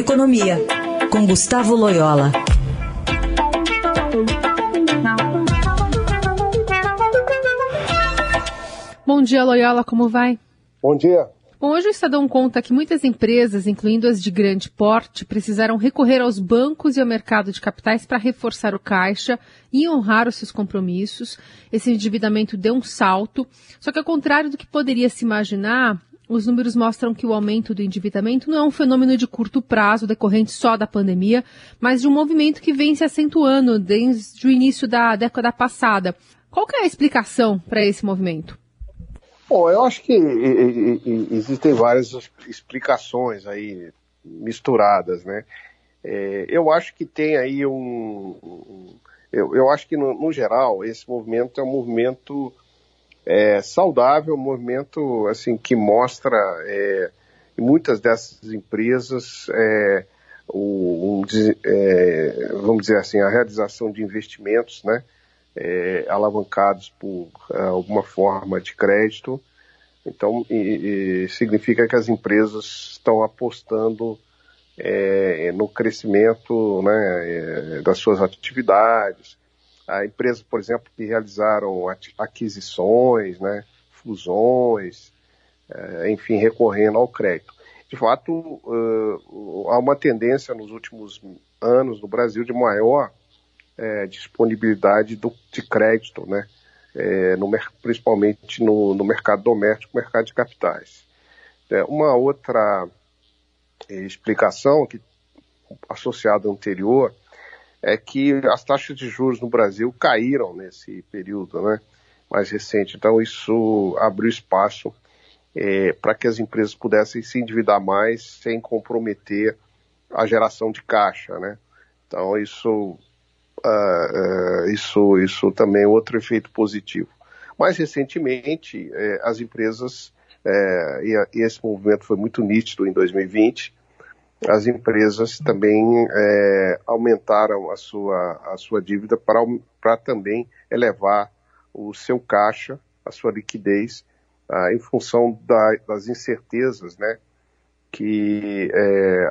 Economia, com Gustavo Loyola. Bom dia, Loyola, como vai? Bom dia. Bom, hoje o Estadão conta que muitas empresas, incluindo as de grande porte, precisaram recorrer aos bancos e ao mercado de capitais para reforçar o caixa e honrar os seus compromissos. Esse endividamento deu um salto, só que ao contrário do que poderia se imaginar, os números mostram que o aumento do endividamento não é um fenômeno de curto prazo decorrente só da pandemia, mas de um movimento que vem se acentuando desde o início da década passada. Qual é a explicação para esse movimento? Bom, eu acho que existem várias explicações aí misturadas, né? É, eu acho que tem aí um. eu, acho que, no, geral, esse movimento é um movimento é, saudável, um movimento assim, que mostra é, muitas dessas empresas é, o, um, é, vamos dizer assim, a realização de investimentos, né? é, alavancados por é, alguma forma de crédito. Então, e, e significa que as empresas estão apostando é, no crescimento né, das suas atividades. Há empresas, por exemplo, que realizaram aquisições, né, fusões, é, enfim, recorrendo ao crédito. De fato, uh, há uma tendência nos últimos anos no Brasil de maior é, disponibilidade de crédito, né? Principalmente no, mercado doméstico, mercado de capitais. É, uma outra explicação que associada ao anterior é que as taxas de juros no Brasil caíram nesse período, né? Mais recente. Então isso abriu espaço é, para que as empresas pudessem se endividar mais sem comprometer a geração de caixa, né? Então isso uh, uh, isso, isso também é outro efeito positivo. Mais recentemente, eh, as empresas, eh, e, a, e, esse movimento foi muito nítido em 2020, as empresas também eh, aumentaram a sua, a sua dívida para, também elevar o seu caixa, a sua liquidez, ah, em função da, das incertezas né, que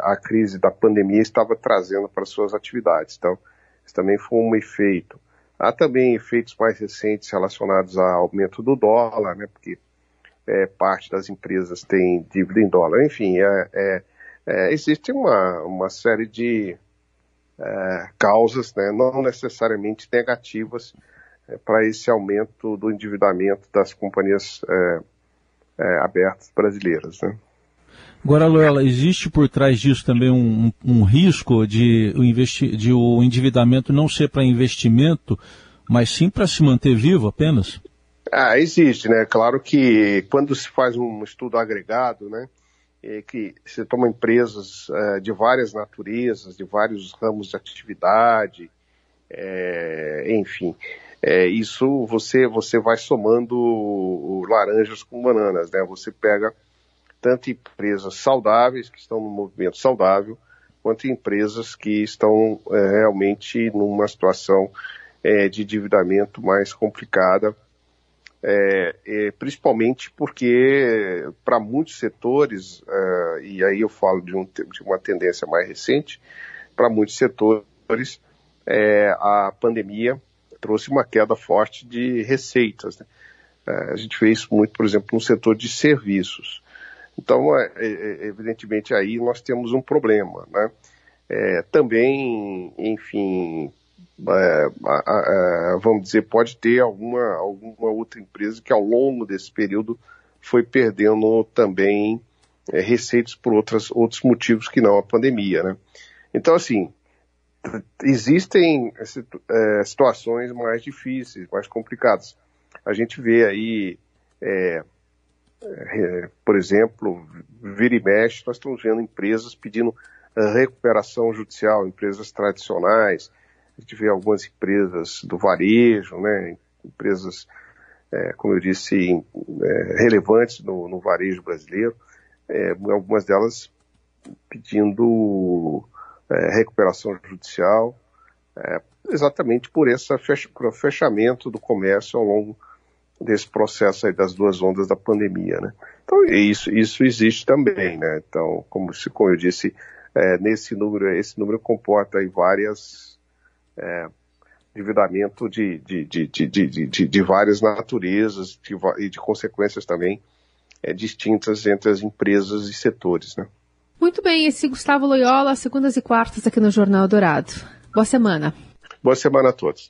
a crise da pandemia estava trazendo para suas atividades. Então, isso também foi um efeito. Há também efeitos mais recentes relacionados ao aumento do dólar, né, porque é, parte das empresas tem dívida em dólar. Enfim, é, é, é existe uma, uma série de é, causas, né, não necessariamente negativas, é, para esse aumento do endividamento das companhias abertas brasileiras. Né. Agora, Loela, existe por trás disso também um, um risco de o, investi de o endividamento não ser para investimento, mas sim para se manter vivo apenas? Ah, existe, né? Claro que quando se faz um estudo agregado, né, é que você toma empresas é, de várias naturezas, de vários ramos de atividade, é, enfim, é, isso você você vai somando laranjas com bananas, né? Você pega tanto empresas saudáveis, que estão no movimento saudável, quanto empresas que estão é, realmente numa situação é, de endividamento mais complicada, é, é principalmente porque para muitos setores, é, e aí eu falo de, um, de, uma tendência mais recente, para muitos setores é, a pandemia trouxe uma queda forte de receitas. Né? a gente vê isso muito, por exemplo, no setor de serviços. Então, é, é, é, evidentemente, aí nós temos um problema. Né? É, também, enfim, é, vamos dizer, pode ter alguma, alguma outra empresa que ao longo desse período foi perdendo também é, receitas por outras, outros motivos que não a pandemia. Né? Então, assim, existem é, situações mais difíceis, mais complicadas. A gente vê aí é, é, por exemplo, vira e mexe, nós estamos vendo empresas pedindo eh, recuperação judicial, empresas tradicionais, a gente vê algumas empresas do varejo, né, empresas, é, como eu disse, é, relevantes no, no, varejo brasileiro, é, algumas delas pedindo recuperação judicial, exatamente por esse fechamento do comércio ao longo desse processo aí das duas ondas da pandemia, né? Então isso, isso existe também, né? Então, como, se, como eu disse, é, nesse número, esse número comporta aí várias é, endividamento de, de, de, de, de, de, várias naturezas de, e de consequências também é, distintas entre as empresas e setores. Né? Muito bem, esse Gustavo Loyola, segundas e quartas aqui no Jornal Dourado. Boa semana. Boa semana a todos.